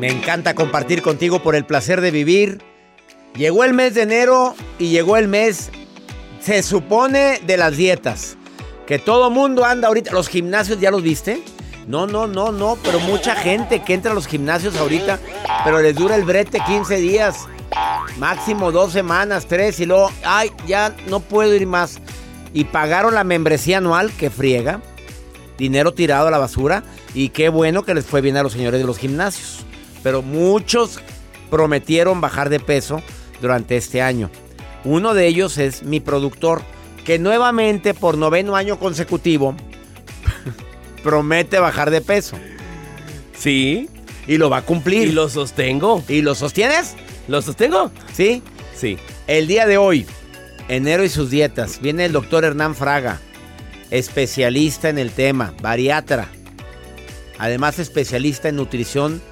Me encanta compartir contigo por el placer de vivir. Llegó el mes de enero y llegó el mes, se supone, de las dietas. Que todo mundo anda ahorita. ¿Los gimnasios ya los viste? No, no, no, no. Pero mucha gente que entra a los gimnasios ahorita, pero les dura el brete 15 días. Máximo dos semanas, tres. Y luego, ay, ya no puedo ir más. Y pagaron la membresía anual, que friega. Dinero tirado a la basura. Y qué bueno que les fue bien a los señores de los gimnasios pero muchos prometieron bajar de peso durante este año. Uno de ellos es mi productor, que nuevamente por noveno año consecutivo promete bajar de peso. Sí. Y lo va a cumplir. Y lo sostengo. ¿Y lo sostienes? ¿Lo sostengo? Sí. Sí. El día de hoy, enero y sus dietas, viene el doctor Hernán Fraga, especialista en el tema, bariatra. Además, especialista en nutrición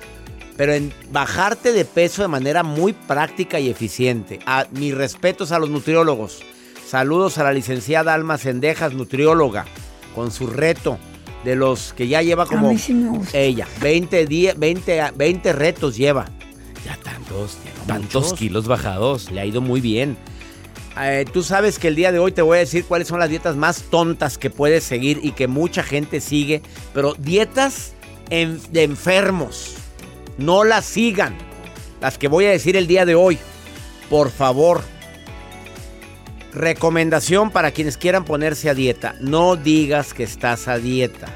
pero en bajarte de peso de manera muy práctica y eficiente. A, mis respetos a los nutriólogos. Saludos a la licenciada Alma Sendejas, nutrióloga, con su reto de los que ya lleva como ella, 20, 20, 20 retos lleva. Ya tantos, tantos kilos bajados. Le ha ido muy bien. Eh, tú sabes que el día de hoy te voy a decir cuáles son las dietas más tontas que puedes seguir y que mucha gente sigue, pero dietas de enfermos. No las sigan. Las que voy a decir el día de hoy. Por favor. Recomendación para quienes quieran ponerse a dieta. No digas que estás a dieta.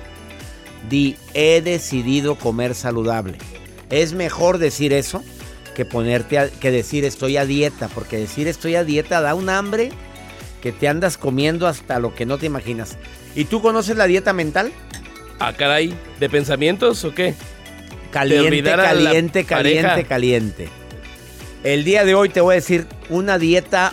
Di, he decidido comer saludable. Es mejor decir eso que ponerte a, que decir estoy a dieta, porque decir estoy a dieta da un hambre que te andas comiendo hasta lo que no te imaginas. ¿Y tú conoces la dieta mental? Ah, caray, ¿de pensamientos o qué? Caliente, caliente, caliente, caliente. El día de hoy te voy a decir una dieta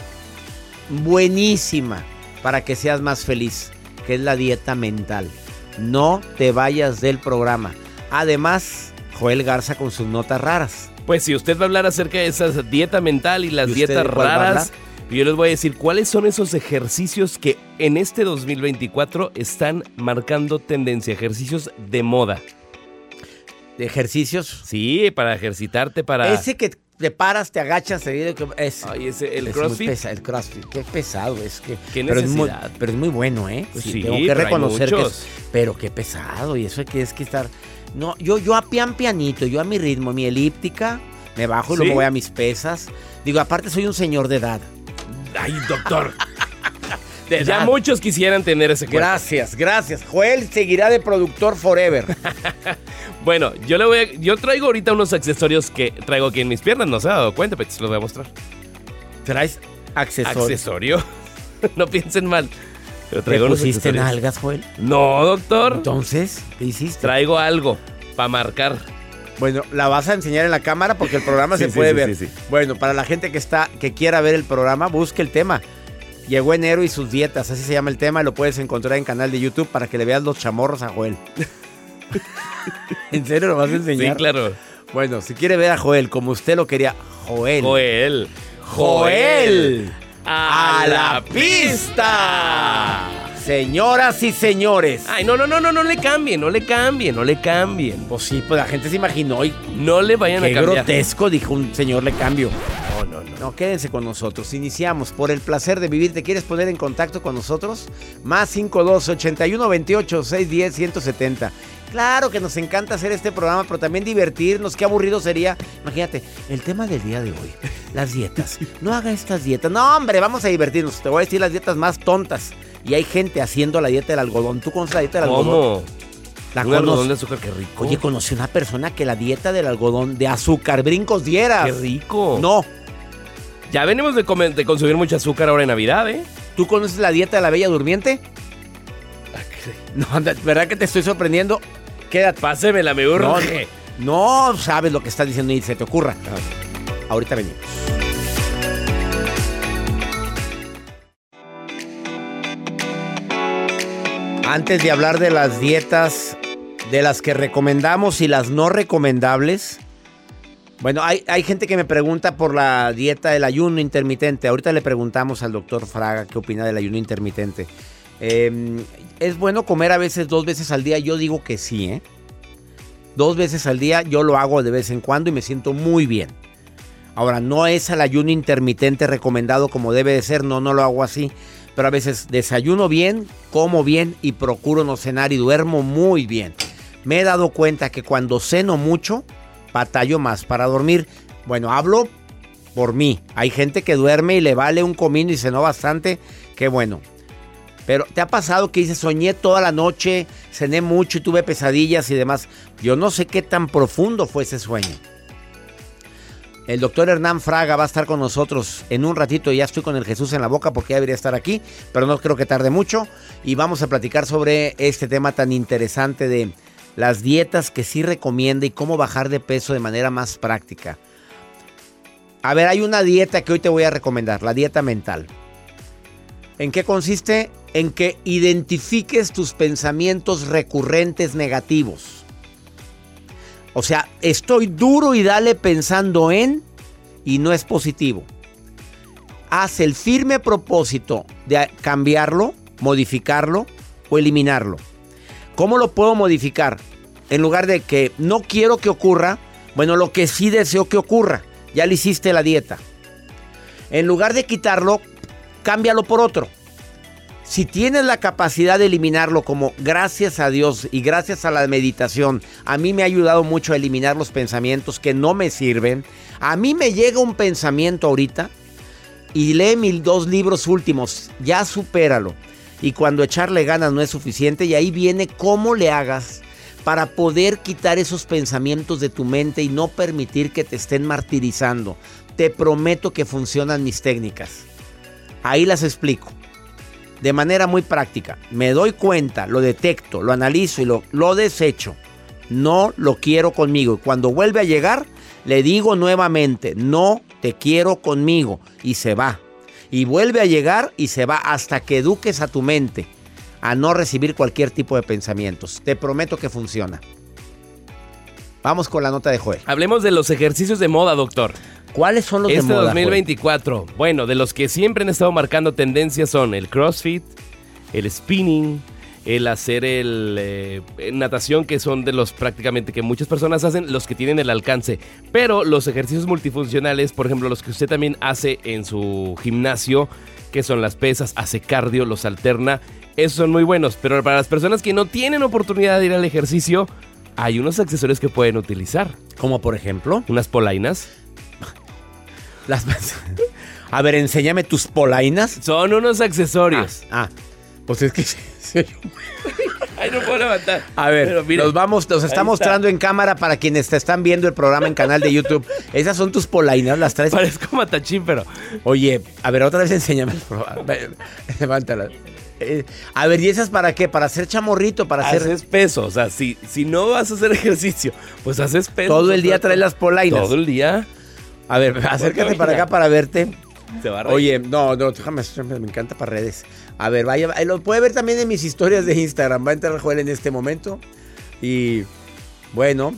buenísima para que seas más feliz, que es la dieta mental. No te vayas del programa. Además, Joel Garza con sus notas raras. Pues si usted va a hablar acerca de esa dieta mental y las dietas raras, yo les voy a decir cuáles son esos ejercicios que en este 2024 están marcando tendencia, ejercicios de moda de ejercicios. Sí, para ejercitarte, para... Ese que te paras, te agachas, te es, Ay, ese, el crossfit. el crossfit, qué pesado es que. Qué pero. Es muy, pero es muy bueno, ¿eh? Pues sí, tengo que reconocer que es, Pero qué pesado, y eso que es que estar. No, yo, yo a pian pianito, yo a mi ritmo, mi elíptica, me bajo y luego voy a mis pesas. Digo, aparte soy un señor de edad. Ay, doctor. Ya muchos quisieran tener ese cuerpo. Gracias, gracias. Joel seguirá de productor forever. bueno, yo le voy a, yo traigo ahorita unos accesorios que traigo aquí en mis piernas, no se ha dado cuenta, pero se los voy a mostrar. ¿Traes accesorios? ¿Accesorio? no piensen mal. Pero traigo ¿Te pusiste nalgas, Joel? No, doctor. Entonces, ¿qué hiciste? Traigo algo para marcar. Bueno, la vas a enseñar en la cámara porque el programa se puede ver. Bueno, para la gente que está, que quiera ver el programa, busque el tema. Llegó enero y sus dietas, así se llama el tema, lo puedes encontrar en canal de YouTube para que le veas los chamorros a Joel. ¿En serio lo vas a enseñar? Sí, claro. Bueno, si quiere ver a Joel como usted lo quería, Joel. Joel. Joel. A, la pista. Señoras y señores. Ay, no, no, no, no, no le cambien, no le cambien, no le cambien. Pues sí, pues la gente se imaginó y. No le vayan a cambiar. Qué grotesco, dijo un señor, le cambio. No, no, no. No, quédense con nosotros. Iniciamos por el placer de vivir. ¿Te quieres poner en contacto con nosotros? Más 52 81 28 610 170. Claro que nos encanta hacer este programa, pero también divertirnos. Qué aburrido sería. Imagínate, el tema del día de hoy, las dietas. No haga estas dietas. No, hombre, vamos a divertirnos. Te voy a decir las dietas más tontas. Y hay gente haciendo la dieta del algodón. ¿Tú conoces la dieta del algodón? ¿Cómo? La Un algodón de azúcar, qué rico. Oye, conocí una persona que la dieta del algodón de azúcar brincos diera. Qué rico. No. Ya venimos de, de consumir mucho azúcar ahora en Navidad, ¿eh? ¿Tú conoces la dieta de la bella durmiente? No, ¿verdad que te estoy sorprendiendo? Quédate. Pásemela, me urge. No, no, sabes lo que estás diciendo y se te ocurra. Ahorita venimos. Antes de hablar de las dietas, de las que recomendamos y las no recomendables, bueno, hay, hay, gente que me pregunta por la dieta del ayuno intermitente. Ahorita le preguntamos al doctor Fraga qué opina del ayuno intermitente. Em, ¿Es bueno comer a veces dos veces al día? Yo digo que sí, ¿eh? Dos veces al día yo lo hago de vez en cuando y me siento muy bien. Ahora, no es el ayuno intermitente recomendado como debe de ser, no, no lo hago así pero a veces desayuno bien, como bien y procuro no cenar y duermo muy bien. Me he dado cuenta que cuando ceno mucho, batallo más para dormir. Bueno, hablo por mí. Hay gente que duerme y le vale un comino y cenó bastante. Qué bueno. Pero ¿te ha pasado que dices, soñé toda la noche, cené mucho y tuve pesadillas y demás? Yo no sé qué tan profundo fue ese sueño. El doctor Hernán Fraga va a estar con nosotros en un ratito. Ya estoy con el Jesús en la boca porque ya debería estar aquí, pero no creo que tarde mucho. Y vamos a platicar sobre este tema tan interesante de las dietas que sí recomienda y cómo bajar de peso de manera más práctica. A ver, hay una dieta que hoy te voy a recomendar, la dieta mental. ¿En qué consiste? En que identifiques tus pensamientos recurrentes negativos. O sea, estoy duro y dale pensando en y no es positivo. Haz el firme propósito de cambiarlo, modificarlo o eliminarlo. ¿Cómo lo puedo modificar? En lugar de que no quiero que ocurra, bueno, lo que sí deseo que ocurra. Ya le hiciste la dieta. En lugar de quitarlo, cámbialo por otro. Si tienes la capacidad de eliminarlo como gracias a Dios y gracias a la meditación, a mí me ha ayudado mucho a eliminar los pensamientos que no me sirven. A mí me llega un pensamiento ahorita y lee mis dos libros últimos, ya supéralo. Y cuando echarle ganas no es suficiente y ahí viene cómo le hagas para poder quitar esos pensamientos de tu mente y no permitir que te estén martirizando. Te prometo que funcionan mis técnicas. Ahí las explico de manera muy práctica. Me doy cuenta, lo detecto, lo analizo y lo, lo desecho. No lo quiero conmigo. Y cuando vuelve a llegar, le digo nuevamente, no te quiero conmigo. Y se va. Y vuelve a llegar y se va hasta que eduques a tu mente a no recibir cualquier tipo de pensamientos. Te prometo que funciona. Vamos con la nota de Joel. Hablemos de los ejercicios de moda, doctor. ¿Cuáles son los este de moda? 2024. Bueno, de los que siempre han estado marcando tendencias son el CrossFit, el spinning, el hacer el eh, natación, que son de los prácticamente que muchas personas hacen, los que tienen el alcance. Pero los ejercicios multifuncionales, por ejemplo, los que usted también hace en su gimnasio, que son las pesas, hace cardio, los alterna, esos son muy buenos. Pero para las personas que no tienen oportunidad de ir al ejercicio, hay unos accesorios que pueden utilizar. Como por ejemplo, unas polainas. Las... A ver, enséñame tus polainas. Son unos accesorios. Ah, ah pues es que... Ay, no puedo levantar. A ver, los vamos, los está mostrando en cámara para quienes te están viendo el programa en canal de YouTube. Esas son tus polainas, las traes. Parezco matachín, pero. Oye, a ver, otra vez enséñame. Levántalas. Eh, a ver, ¿y esas para qué? ¿Para hacer chamorrito? ¿Para hacer...? Haces peso, o sea, si, si no vas a hacer ejercicio, pues haces peso. Todo el día traes las polainas. Todo el día. A ver, acércate para acá para verte. Se va a reír. Oye, no, no, déjame, me encanta para redes. A ver, vaya, lo puede ver también en mis historias de Instagram. Va a entrar Joel en este momento. Y bueno,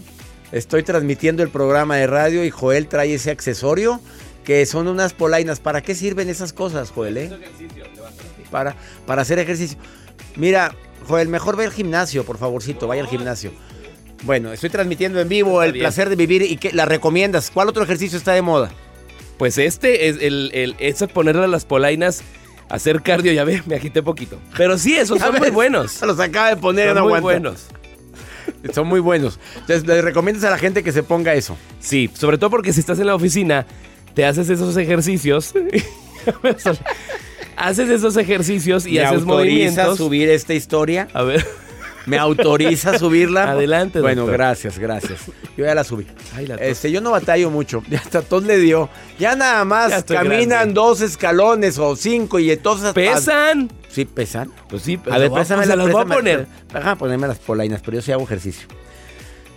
estoy transmitiendo el programa de radio y Joel trae ese accesorio que son unas polainas. ¿Para qué sirven esas cosas, Joel? Eh? Para, para hacer ejercicio. Mira, Joel, mejor ve al gimnasio, por favorcito, vaya al gimnasio. Bueno, estoy transmitiendo en vivo el placer de vivir y que la recomiendas. ¿Cuál otro ejercicio está de moda? Pues este es el, el es ponerle a las polainas, hacer cardio, ya ve, me agité poquito. Pero sí, esos son muy buenos. Se los acaba de poner, son muy buenos. Son muy buenos. Entonces, le recomiendas a la gente que se ponga eso. Sí, sobre todo porque si estás en la oficina, te haces esos ejercicios. haces esos ejercicios y haces movimientos. subir esta historia? A ver. ¿Me autoriza a subirla? Adelante, Bueno, doctor. gracias, gracias. Yo ya la subí. Ay, la tos. Este, yo no batallo mucho. Ya hasta tos le dio. Ya nada más Ya caminan grande. dos escalones o cinco y entonces... ¿Pesan? Sí, pesan. Pues sí, A ver, la las voy a poner. Déjame ponerme las polainas, pero yo sí hago ejercicio.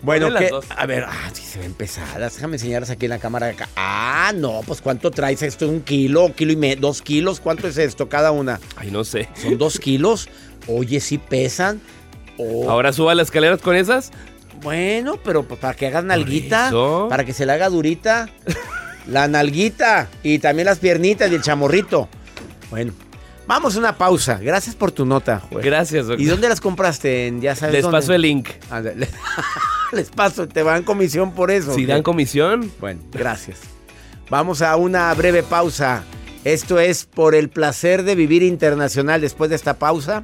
Bueno, dos. A ver, ah, sí se ven pesadas. Déjame enseñarlas aquí en la cámara acá. Ah, no, pues ¿cuánto traes esto? ¿Un kilo? ¿Kilo y medio? ¿Dos kilos? ¿Cuánto es esto cada una? Ay, no sé. ¿Son dos kilos? Oye, sí pesan. Oh, Ahora suba las escaleras con esas. Bueno, pero pues, para que hagas nalguita, para que se le haga durita. la nalguita y también las piernitas y el chamorrito. Bueno, vamos a una pausa. Gracias por tu nota, Joel. Gracias, doctor. ¿Y dónde las compraste? Ya sabes Les dónde. paso el link. Ándale. Les paso, te van comisión por eso. Si dan comisión, Bueno, gracias. Vamos a una breve pausa. Esto es por el placer de vivir internacional después de esta pausa.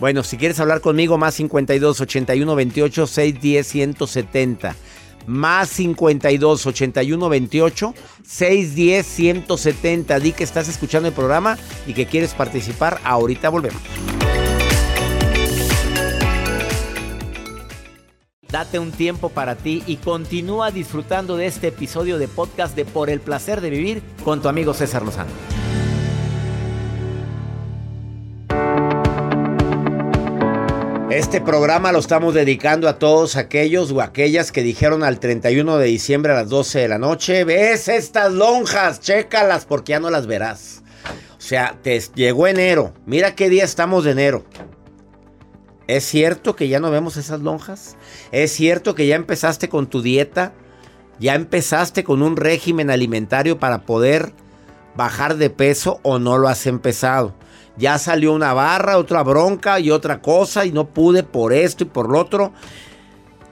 Bueno, si quieres hablar conmigo, más 52 81 28 610 170. Más 52 81 28 610 170. Di que estás escuchando el programa y que quieres participar. Ahorita volvemos. Date un tiempo para ti y continúa disfrutando de este episodio de podcast de Por el placer de vivir con tu amigo César Lozano. Este programa lo estamos dedicando a todos aquellos o aquellas que dijeron al 31 de diciembre a las 12 de la noche, ves estas lonjas, chécalas porque ya no las verás. O sea, te llegó enero, mira qué día estamos de enero. ¿Es cierto que ya no vemos esas lonjas? ¿Es cierto que ya empezaste con tu dieta? ¿Ya empezaste con un régimen alimentario para poder bajar de peso o no lo has empezado? Ya salió una barra, otra bronca y otra cosa y no pude por esto y por lo otro.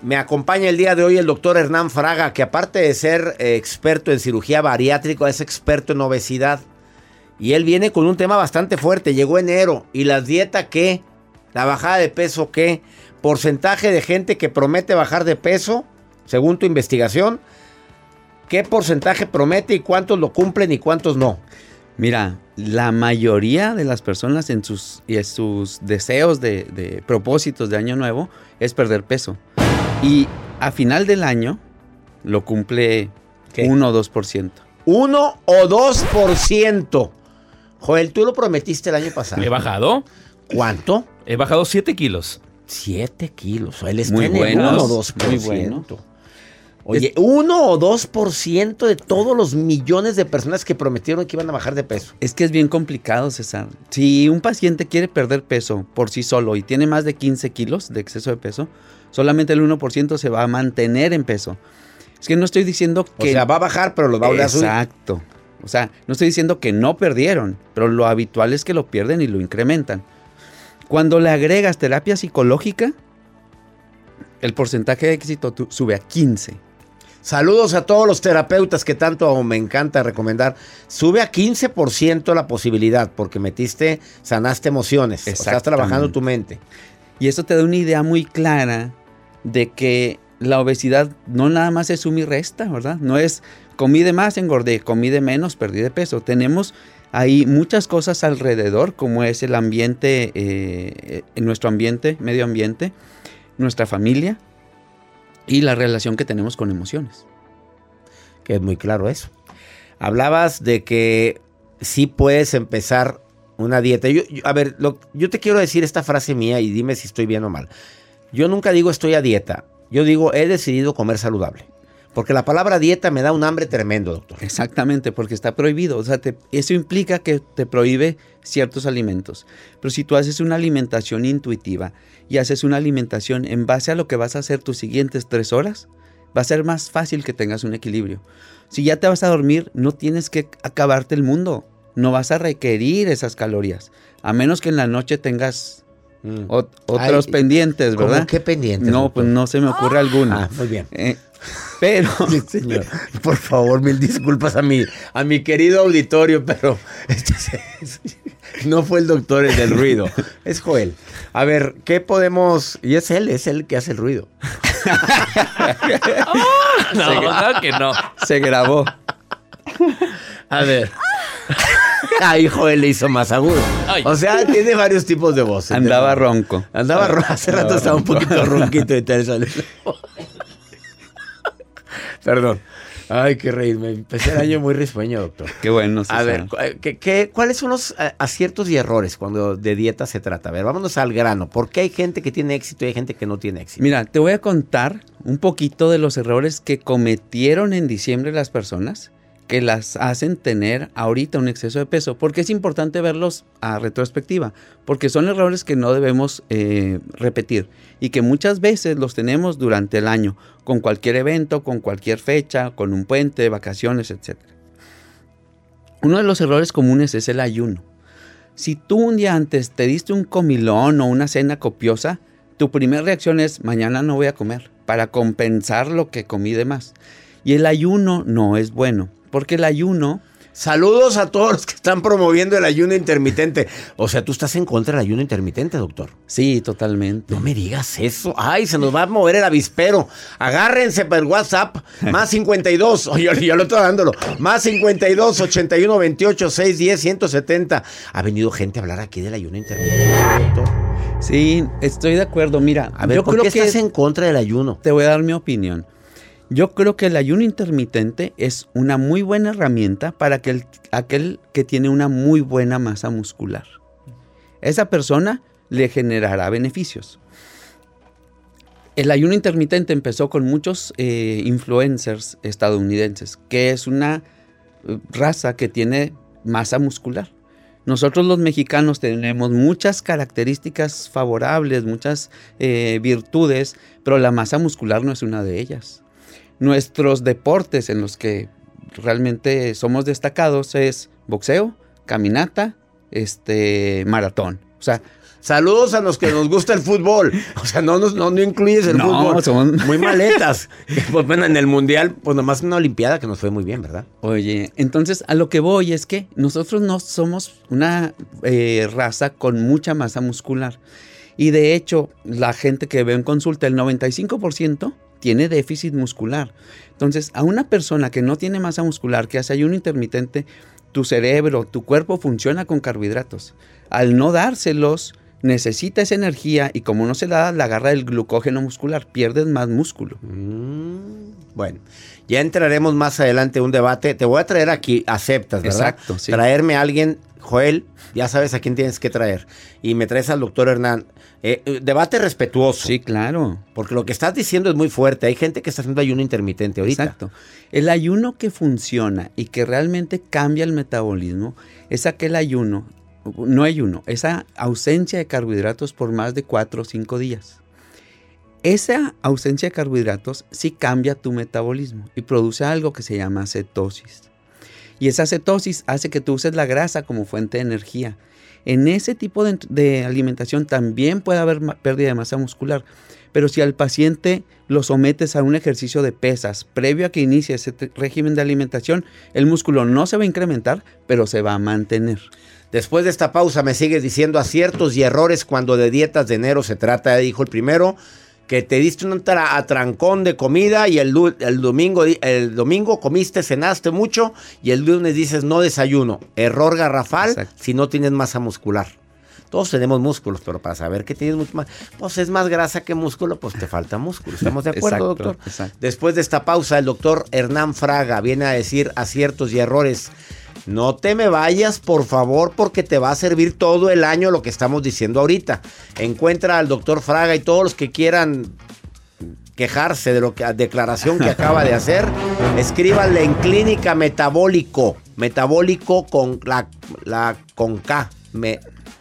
Me acompaña el día de hoy el doctor Hernán Fraga, que aparte de ser eh, experto en cirugía bariátrica, es experto en obesidad. Y él viene con un tema bastante fuerte. Llegó enero. ¿Y la dieta qué? ¿La bajada de peso qué? ¿Porcentaje de gente que promete bajar de peso? Según tu investigación. ¿Qué porcentaje promete y cuántos lo cumplen y cuántos no? Mira, la mayoría de las personas en sus, y en sus deseos de, de propósitos de año nuevo es perder peso. Y a final del año lo cumple ¿Qué? 1 o 2%. 1 o 2%. Joel, tú lo prometiste el año pasado. he bajado. ¿Cuánto? He bajado 7 kilos. 7 kilos. Él está Muy buenos, 1 o 2%. muy bueno. Oye, 1 o 2% de todos los millones de personas que prometieron que iban a bajar de peso. Es que es bien complicado, César. Si un paciente quiere perder peso por sí solo y tiene más de 15 kilos de exceso de peso, solamente el 1% se va a mantener en peso. Es que no estoy diciendo O que... sea, va a bajar, pero los va a volver a subir. Exacto. O sea, no estoy diciendo que no perdieron, pero lo habitual es que lo pierden y lo incrementan. Cuando le agregas terapia psicológica, el porcentaje de éxito sube a 15. Saludos a todos los terapeutas que tanto me encanta recomendar. Sube a 15% la posibilidad porque metiste, sanaste emociones. o Estás trabajando tu mente. Y eso te da una idea muy clara de que la obesidad no nada más es suma y resta, ¿verdad? No es comí de más, engordé, comí de menos, perdí de peso. Tenemos ahí muchas cosas alrededor, como es el ambiente, eh, eh, nuestro ambiente, medio ambiente, nuestra familia y la relación que tenemos con emociones. Que es muy claro eso. Hablabas de que sí puedes empezar una dieta. Yo, a ver, yo te quiero decir esta frase mía y dime si estoy bien o mal. Yo nunca digo estoy a dieta. Yo digo he decidido comer saludable. Porque la palabra dieta me da un hambre tremendo, doctor. Exactamente, porque está prohibido. O sea, te- eso implica que te prohíbe ciertos alimentos. Pero si tú haces una alimentación intuitiva y haces una alimentación en base a lo que vas a hacer tus siguientes tres horas, va a ser más fácil que tengas un equilibrio. Si ya te vas a dormir, no tienes que acabarte el mundo. No vas a requerir esas calorías. A menos que en la noche tengas Mm. ot- otros Ay, pendientes, ¿Cómo ¿verdad? qué pendiente? No, pues no se me ocurre alguno. Ah, muy bien. Eh, pero Sí, señor. Por favor, mil disculpas a mi, a mi querido auditorio, pero este es- no fue el doctor el del ruido, es Joel. A ver, ¿qué podemos...? Y es él, es él que hace el ruido. No, claro que no. se grabó. A ver. Ay, joder, le hizo más agudo. O sea, tiene varios tipos de voces. Andaba ronco. Andaba ronco. Hace rato estaba un poquito ronquito y tal. Perdón. Ay, qué reírme. Empecé el año muy risueño, doctor. Qué bueno. A ver, ¿qué, cuáles son los eh, aciertos y errores cuando de dieta se trata? A ver, vámonos al grano. ¿Por qué hay gente que tiene éxito y hay gente que no tiene éxito? Mira, te voy a contar un poquito de los errores que cometieron en diciembre las personas que las hacen tener ahorita un exceso de peso, porque es importante verlos a retrospectiva, porque son errores que no debemos eh, repetir y que muchas veces los tenemos durante el año, con cualquier evento, con cualquier fecha, con un puente, vacaciones, etc. Uno de los errores comunes es el ayuno. Si tú un día antes te diste un comilón o una cena copiosa, tu primera reacción es mañana no voy a comer, para compensar lo que comí de más. Y el ayuno no es bueno. Porque el ayuno... Saludos a todos los que están promoviendo el ayuno intermitente. O sea, tú estás en contra del ayuno intermitente, doctor. Sí, totalmente. No me digas eso. Ay, se nos va a mover el avispero. Agárrense para el WhatsApp. Más 52. Oye, yo, lo estoy dándolo. Más 52, 81, 28, 6, 10, 170. Ha venido gente a hablar aquí del ayuno intermitente, doctor. Sí, estoy de acuerdo. Mira, a ver, yo ¿por creo qué que estás en contra del ayuno? Te voy a dar mi opinión. Yo creo que el ayuno intermitente es una muy buena herramienta para aquel, aquel que tiene una muy buena masa muscular. Esa persona le generará beneficios. El ayuno intermitente empezó con muchos eh, influencers estadounidenses, que es una eh, raza que tiene masa muscular. Nosotros los mexicanos tenemos muchas características favorables, muchas eh, virtudes, pero la masa muscular no es una de ellas nuestros deportes en los que realmente somos destacados es boxeo, caminata, este, maratón. O sea, Saludos a los que nos gusta el fútbol. O sea, no, no, no incluyes el fútbol. Somos... Muy maletas. pues bueno, en el Mundial, pues nomás una Olimpiada que nos fue muy bien, ¿verdad? Oye, entonces a lo que voy es que nosotros no somos una eh, raza con mucha masa muscular. Y de hecho, la gente que ve en consulta, el 95% tiene déficit muscular. Entonces, a una persona que no tiene masa muscular, que hace ayuno intermitente, tu cerebro, tu cuerpo funciona con carbohidratos. Al no dárselos, necesita esa energía y como no se la da, la agarra el glucógeno muscular, pierdes más músculo. Mm, bueno, ya entraremos más adelante en un debate. Te voy a traer aquí, aceptas, ¿verdad? Exacto, Traerme a alguien, Joel, ya sabes a quién tienes que traer. Y me traes al doctor Hernán. Eh, eh, debate respetuoso. Sí, claro. Porque lo que estás diciendo es muy fuerte. Hay gente que está haciendo ayuno intermitente ahorita. Exacto. El ayuno que funciona y que realmente cambia el metabolismo es aquel ayuno, no ayuno, esa ausencia de carbohidratos por más de 4 o 5 días. Esa ausencia de carbohidratos sí cambia tu metabolismo y produce algo que se llama cetosis. Y esa cetosis hace que tú uses la grasa como fuente de energía en ese tipo de, alimentación también puede haber pérdida de masa muscular. Pero si al paciente lo sometes a un ejercicio de pesas previo a que inicie ese régimen de alimentación, el músculo no se va a incrementar, pero se va a mantener. Después de esta pausa me sigues diciendo aciertos y errores cuando de dietas de enero se trata, dijo el primero que te diste un atrancón de comida y el, el, domingo, el domingo comiste, cenaste mucho y el lunes dices no desayuno. Error garrafal si no tienes masa muscular. Todos tenemos músculos, pero para saber que tienes mucho más, pues es más grasa que músculo, pues te falta músculo. ¿Estamos de acuerdo, doctor? Después de esta pausa, el doctor Hernán Fraga viene a decir aciertos y errores no te me vayas, por favor, porque te va a servir todo el año lo que estamos diciendo ahorita. Encuentra al doctor Fraga y todos los que quieran quejarse de lo que declaración que acaba de hacer, escríbanle en clínica metabólico, metabólico con la, la con K, me,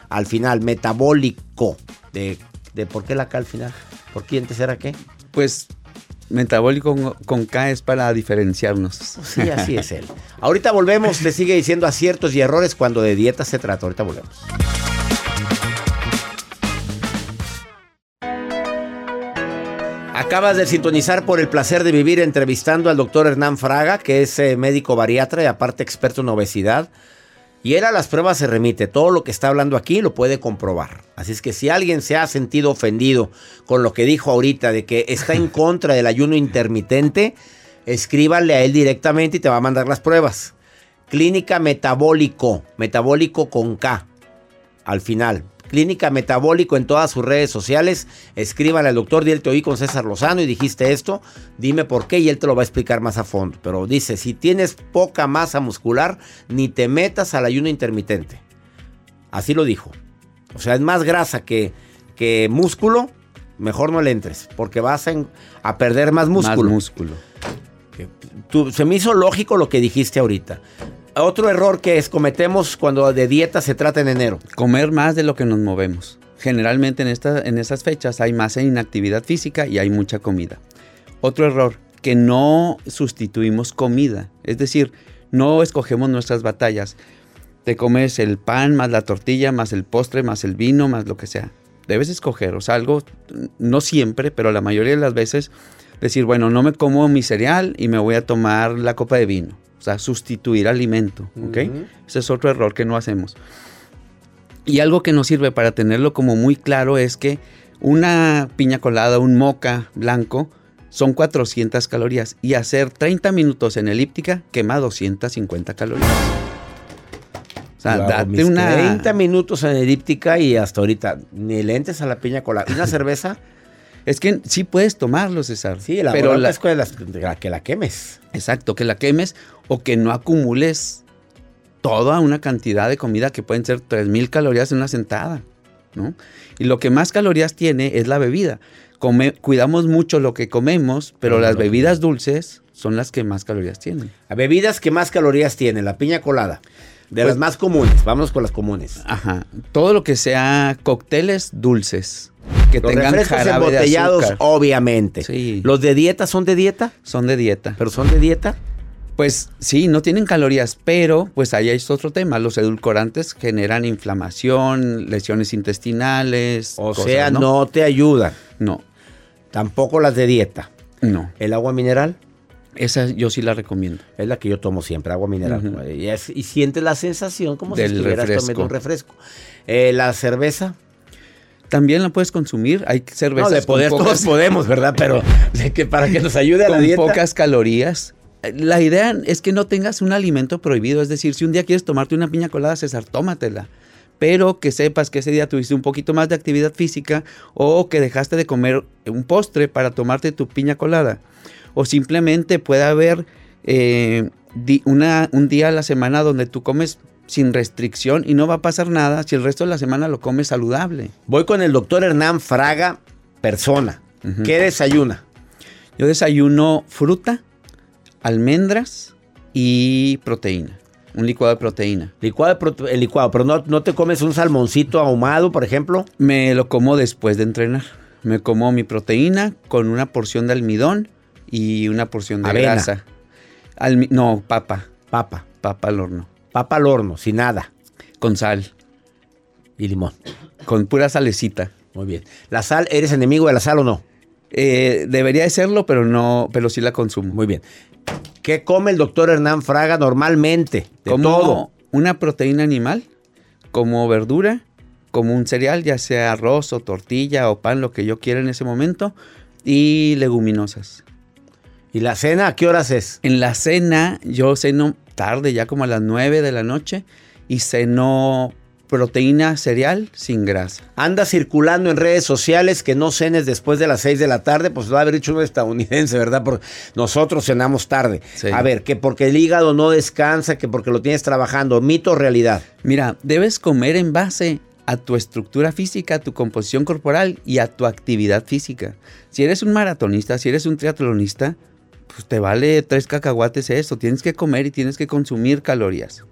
al final, metabólico. De, de por qué la K al final? ¿Por quién te será qué? Pues metabólico con, K es para diferenciarnos. Sí, así es él. Ahorita volvemos, te sigue diciendo aciertos y errores cuando de dieta se trata. Ahorita volvemos. Acabas de sintonizar por el placer de vivir entrevistando al doctor Hernán Fraga, que es eh, médico bariatra y aparte experto en obesidad. Y él a las pruebas se remite. Todo lo que está hablando aquí lo puede comprobar. Así es que si alguien se ha sentido ofendido con lo que dijo ahorita de que está en contra del ayuno intermitente, escríbale a él directamente y te va a mandar las pruebas. Clínica Metabólico, metabólico con K, al final. Clínica Metabólico en todas sus redes sociales. Escríbanle al doctor, di te oí con César Lozano y dijiste esto. Dime por qué y él te lo va a explicar más a fondo. Pero dice, si tienes poca masa muscular, ni te metas al ayuno intermitente. Así lo dijo. O sea, es más grasa que, que músculo, mejor no le entres, porque vas a, perder más músculo. Más músculo. se me hizo lógico lo que dijiste ahorita. Otro error que es cometemos cuando de dieta se trata en enero. Comer más de lo que nos movemos. Generalmente en, esta, en estas fechas hay más inactividad física y hay mucha comida. Otro error, que no sustituimos comida. Es decir, no escogemos nuestras batallas. Te comes el pan más la tortilla, más el postre, más el vino, más lo que sea. Debes escoger, o sea, algo, no siempre, pero la mayoría de las veces, decir, bueno, no me como mi cereal y me voy a tomar la copa de vino sea, sustituir alimento, ¿ok? Ese es otro error que no hacemos. Y algo que nos sirve para tenerlo como muy claro es que una piña colada, un moca blanco, son 400 calorías y hacer 30 minutos en elíptica quema 250 calorías. O sea, date una... 30 minutos en elíptica y hasta ahorita ni lentes a la piña colada. ¿Una cerveza? Es que sí puedes tomarlo, César. Sí, la pero la, es que la quemes. Exacto, que la quemes o que no acumules toda una cantidad de comida que pueden ser 3.000 calorías en una sentada. ¿no? Y lo que más calorías tiene es la bebida. cuidamos mucho lo que comemos, pero las bebidas dulces son las que más calorías tienen. Bebidas que más calorías tienen, la piña colada. De las pues más comunes, vámonos con las comunes. Ajá. Todo lo que sea cócteles dulces que Los tengan embotellados, obviamente. Sí. ¿Los de dieta son de dieta? Son de dieta. ¿Pero son de dieta? Pues sí, no tienen calorías, pero pues ahí hay otro tema. Los edulcorantes generan inflamación, lesiones intestinales. O sea, ¿no? te ayudan. No. Tampoco las de dieta. No. ¿El agua mineral? Esa yo sí la recomiendo. Es la que yo tomo siempre, agua mineral. y, siente sientes la sensación como si estuvieras tomando un refresco. Eh, ¿La cerveza? También la puedes consumir. Hay cervezas. No, de poder todos podemos, ¿verdad? Pero de que para que nos ayude a la dieta. pocas calorías. La idea es que no tengas un alimento prohibido. Es decir, si un día quieres tomarte una piña colada, César, tómatela. Pero que sepas que ese día tuviste un poquito más de actividad física o que dejaste de comer un postre para tomarte tu piña colada. O simplemente puede haber eh, una, un día a la semana donde tú comes sin restricción y no va a pasar nada si el resto de la semana lo comes saludable. Voy con el doctor Hernán Fraga, persona. ¿Qué desayuna? Yo desayuno fruta, almendras y proteína. Un licuado de proteína. Licuado el licuado, pero no, no te comes un salmoncito ahumado, por ejemplo. Me lo como después de entrenar. Me como mi proteína con una porción de almidón y una porción de grasa. no, papa. Papa. Papa al horno. Papa al horno, sin nada. Con sal. Y limón. Con pura salecita. Muy bien. ¿La sal, eres enemigo de la sal o no? Eh, debería de serlo, pero no, pero sí la consumo. Muy bien. ¿Qué come el doctor Hernán Fraga normalmente? De como todo. Una proteína animal, como verdura, como un cereal, ya sea arroz o tortilla o pan, lo que yo quiera en ese momento, y leguminosas. ¿Y la cena a qué horas es? En la cena yo ceno tarde, ya como a las 9 de la noche, y ceno proteína cereal sin grasa. Anda circulando en redes sociales que no cenes después de las 6 de la tarde, pues lo va a haber dicho un estadounidense, ¿verdad? Porque nosotros cenamos tarde. A ver, que porque el hígado no descansa, que porque lo tienes trabajando, mito o realidad. Mira, debes comer en base a tu estructura física, a tu composición corporal y a tu actividad física. Si eres un maratonista, si eres un triatlonista, pues te vale tres cacahuates eso. Tienes que comer y tienes que consumir calorías.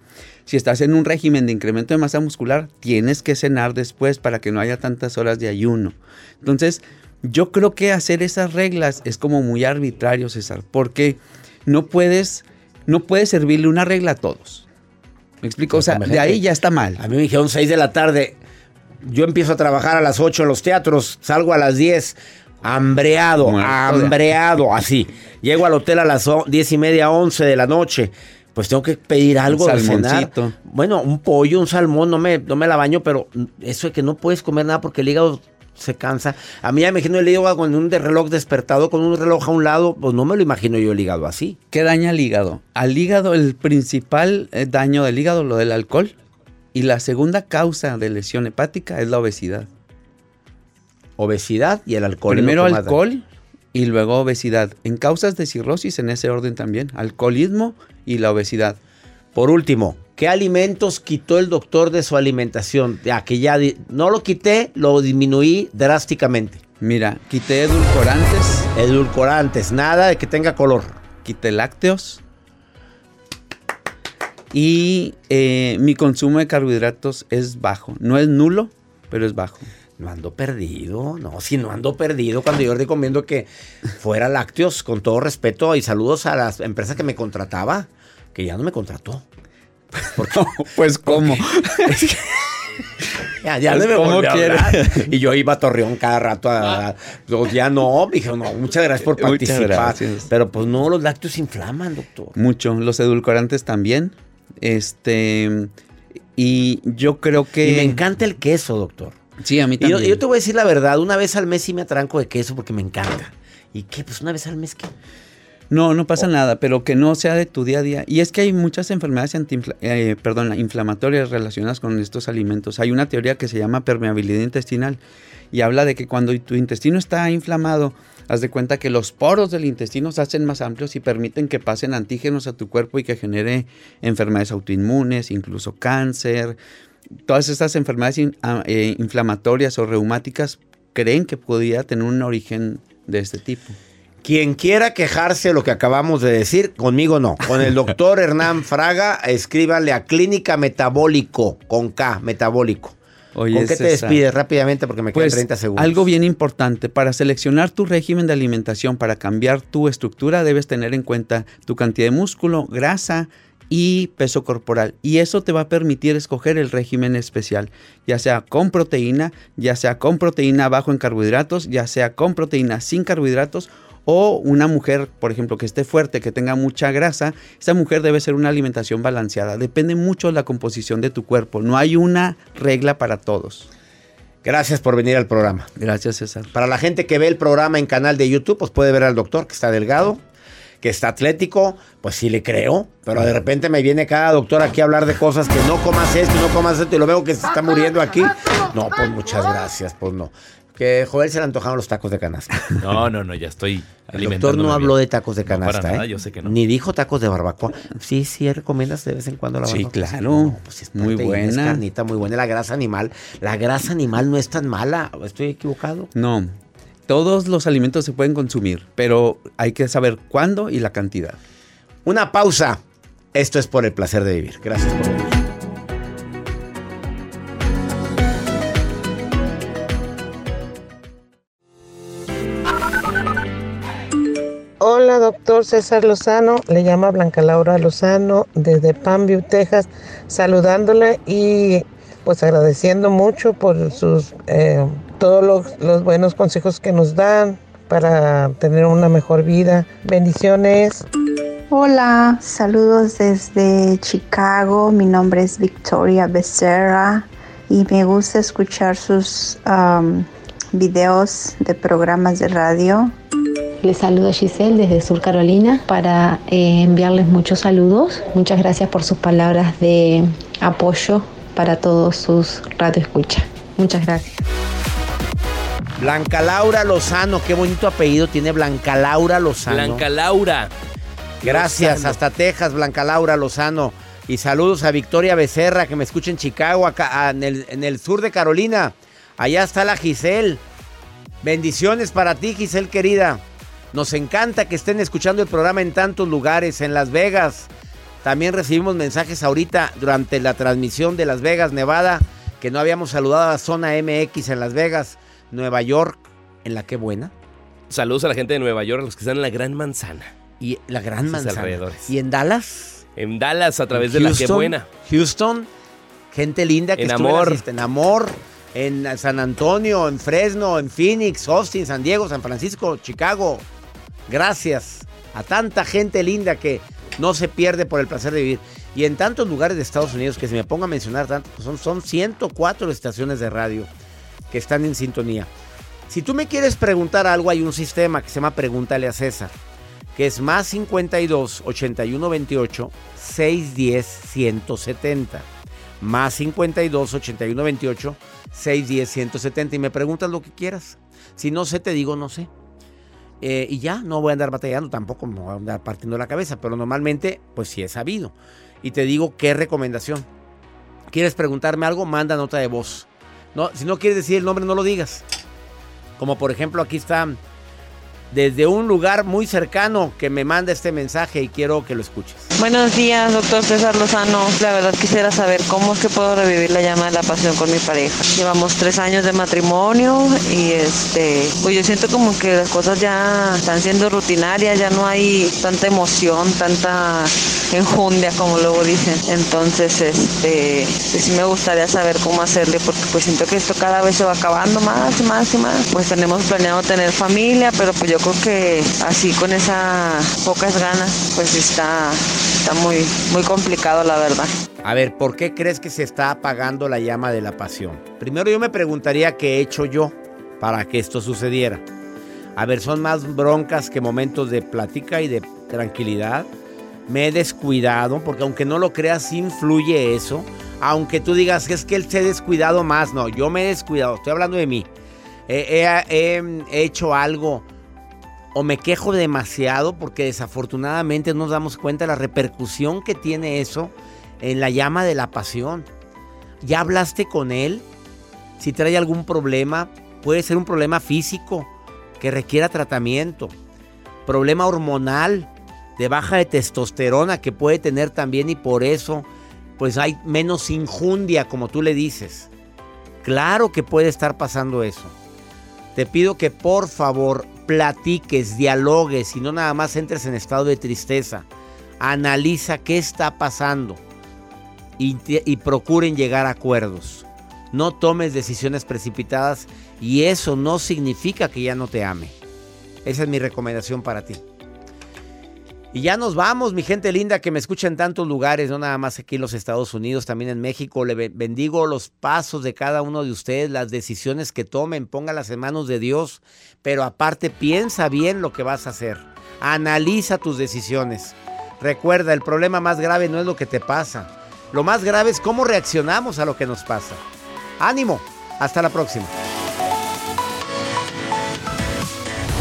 Si estás en un régimen de incremento de masa muscular, tienes que cenar después para que no haya tantas horas de ayuno. Entonces, yo creo que hacer esas reglas es como muy arbitrario, César, porque no puedes, no puedes servirle una regla a todos. ¿Me explico? O sea, de ahí ya está mal. A mí me dijeron 6 de la tarde. Yo empiezo a trabajar a las 8 en los teatros, salgo a las 10 hambreado, hambreado, así. Llego al hotel a las diez y media, once de la noche. Pues tengo que pedir algo de cenar. Bueno, un pollo, un salmón, no me, no me la baño, pero eso es que no puedes comer nada porque el hígado se cansa. A mí ya me imagino el hígado con un reloj despertado, con un reloj a un lado, pues no me lo imagino yo el hígado así. ¿Qué daña al hígado? Al hígado, el principal eh, daño del hígado, lo del alcohol. Y la segunda causa de lesión hepática es la obesidad. Obesidad y el alcohol. Primero alcohol y luego obesidad. En causas de cirrosis, en ese orden también. Alcoholismo y la obesidad. Por último, ¿qué alimentos quitó el doctor de su alimentación? Ya que ya no lo quité, lo disminuí drásticamente. Mira, quité edulcorantes. Edulcorantes, nada de que tenga color. Quité lácteos. Y eh, mi consumo de carbohidratos es bajo. No es nulo, pero es bajo. No ando perdido, no, si no ando perdido cuando yo recomiendo que fuera lácteos, con todo respeto y saludos a la empresa que me contrataba que ya no me contrató. pues cómo. ya, ya no me Y yo iba a Torreón cada rato a, pues, ya no, dije, no, muchas gracias por participar. Pero pues no, los lácteos inflaman, doctor. Mucho, los edulcorantes también. Este y yo creo que y me encanta el queso, doctor. Sí, a mí también. yo, yo te voy a decir la verdad, una vez al mes sí me atranco de queso porque me encanta. ¿Y qué? Pues una vez al mes qué. No, no pasa nada, pero que no sea de tu día a día. Y es que hay muchas enfermedades eh, perdón, inflamatorias relacionadas con estos alimentos. Hay una teoría que se llama permeabilidad intestinal y habla de que cuando tu intestino está inflamado, haz de cuenta que los poros del intestino se hacen más amplios y permiten que pasen antígenos a tu cuerpo y que genere enfermedades autoinmunes, incluso cáncer. Todas estas enfermedades ah, eh, inflamatorias o reumáticas creen que podría tener un origen de este tipo. Quien quiera quejarse de lo que acabamos de decir, conmigo no. Con el doctor Hernán Fraga, escríbanle a Clínica Metabólico, con K, Metabólico. ¿Con qué te despides rápidamente? Porque me quedan 30 pues, segundos. Algo bien importante, para seleccionar tu régimen de alimentación, para cambiar tu estructura, debes tener en cuenta tu cantidad de músculo, grasa y peso corporal. Y eso te va a permitir escoger el régimen especial, ya sea con proteína, ya sea con proteína bajo en carbohidratos, ya sea con proteína sin carbohidratos o una mujer, por ejemplo, que esté fuerte, que tenga mucha grasa, esa mujer debe ser una alimentación balanceada. Depende mucho de la composición de tu cuerpo. No hay una regla para todos. Gracias por venir al programa. Gracias, César. Para la gente que ve el programa en canal de YouTube, pues puede ver al doctor que está delgado, que está atlético, pues sí le creo, pero de repente me viene cada doctor aquí a hablar de cosas que no comas esto, no comas esto y lo veo que se está muriendo aquí. No, pues muchas gracias, pues no. Que Joel se le antojaron los tacos de canasta. No, no, no, ya estoy El doctor no habló de tacos de canasta, para nada, ¿eh? yo sé que no. Ni dijo tacos de barbacoa. Sí, sí, recomiendas de vez en cuando la barbacoa. Sí, claro. pues es muy buena. Es carnita muy buena. La grasa animal. La grasa animal no es tan mala. ¿Estoy equivocado? No. Todos los alimentos se pueden consumir, pero hay que saber cuándo y la cantidad. Una pausa. Esto es por el placer de vivir. Gracias por venir. Hola, doctor César Lozano. Le llama Blanca Laura Lozano desde Panview, Texas, saludándole y pues agradeciendo mucho por sus eh, todos los, los buenos consejos que nos dan para tener una mejor vida. Bendiciones. Hola, saludos desde Chicago. Mi nombre es Victoria Becerra y me gusta escuchar sus um, videos de programas de radio. Les saluda Giselle desde Sur Carolina para eh, enviarles muchos saludos. Muchas gracias por sus palabras de apoyo para todos sus radioescuchas. Muchas gracias. Blanca Laura Lozano, qué bonito apellido tiene Blanca Laura Lozano. Blanca Laura. Gracias, hasta Texas, Blanca Laura Lozano. Y saludos a Victoria Becerra, que me escucha en Chicago, acá en el, en el sur de Carolina. Allá está la Giselle. Bendiciones para ti, Giselle querida. Nos encanta que estén escuchando el programa en tantos lugares, en Las Vegas. También recibimos mensajes ahorita durante la transmisión de Las Vegas, Nevada, que no habíamos saludado a Zona MX en Las Vegas, Nueva York, en la que buena. Saludos a la gente de Nueva York, a los que están en la Gran Manzana. Y la Gran Manzana. ¿Y en Dallas? En Dallas, a través de la que buena. Houston, gente linda que en amor. En amor en San Antonio, en Fresno, en Phoenix, Austin, San Diego, San Francisco, Chicago, Gracias a tanta gente linda que no se pierde por el placer de vivir. Y en tantos lugares de Estados Unidos que se me ponga a mencionar tanto, son, son 104 estaciones de radio que están en sintonía. Si tú me quieres preguntar algo, hay un sistema que se llama Pregúntale a César, que es más 52 81 28 610 170. Más 52 81 28 610 170 y me preguntas lo que quieras. Si no sé, te digo no sé. Eh, y ya, no voy a andar batallando, tampoco me voy a andar partiendo la cabeza, pero normalmente, pues sí he sabido. Y te digo qué recomendación. ¿Quieres preguntarme algo? Manda nota de voz. No, si no quieres decir el nombre, no lo digas. Como por ejemplo, aquí está desde un lugar muy cercano que me manda este mensaje y quiero que lo escuches. Buenos días, doctor César Lozano. La verdad quisiera saber cómo es que puedo revivir la llama de la pasión con mi pareja. Llevamos tres años de matrimonio y este, pues yo siento como que las cosas ya están siendo rutinarias, ya no hay tanta emoción, tanta enjundia como luego dicen. Entonces, este, pues sí me gustaría saber cómo hacerle porque pues siento que esto cada vez se va acabando más y más y más. Pues tenemos planeado tener familia, pero pues yo creo que así con esas pocas ganas, pues está, está muy, muy complicado la verdad. A ver, ¿por qué crees que se está apagando la llama de la pasión? Primero yo me preguntaría qué he hecho yo para que esto sucediera. A ver, son más broncas que momentos de plática y de tranquilidad. Me he descuidado, porque aunque no lo creas, influye eso. Aunque tú digas que es que él se ha descuidado más, no, yo me he descuidado, estoy hablando de mí. He, he- he hecho algo o me quejo demasiado porque desafortunadamente no nos damos cuenta de la repercusión que tiene eso en la llama de la pasión. ¿Ya hablaste con él? Si trae algún problema, puede ser un problema físico que requiera tratamiento, problema hormonal de baja de testosterona que puede tener también y por eso pues hay menos injundia como tú le dices. Claro que puede estar pasando eso. Te pido que por favor platiques, dialogues y no nada más entres en estado de tristeza. Analiza qué está pasando y, y procuren llegar a acuerdos. No tomes decisiones precipitadas y eso no significa que ya no te ame. Esa es mi recomendación para ti. Y ya nos vamos, mi gente linda que me escucha en tantos lugares, no nada más aquí en los Estados Unidos, también en México. Le be- bendigo los pasos de cada uno de ustedes, las decisiones que tomen, póngalas en manos de Dios, pero aparte piensa bien lo que vas a hacer. Analiza tus decisiones. Recuerda, el problema más grave no es lo que te pasa. Lo más grave es cómo reaccionamos a lo que nos pasa. Ánimo, hasta la próxima.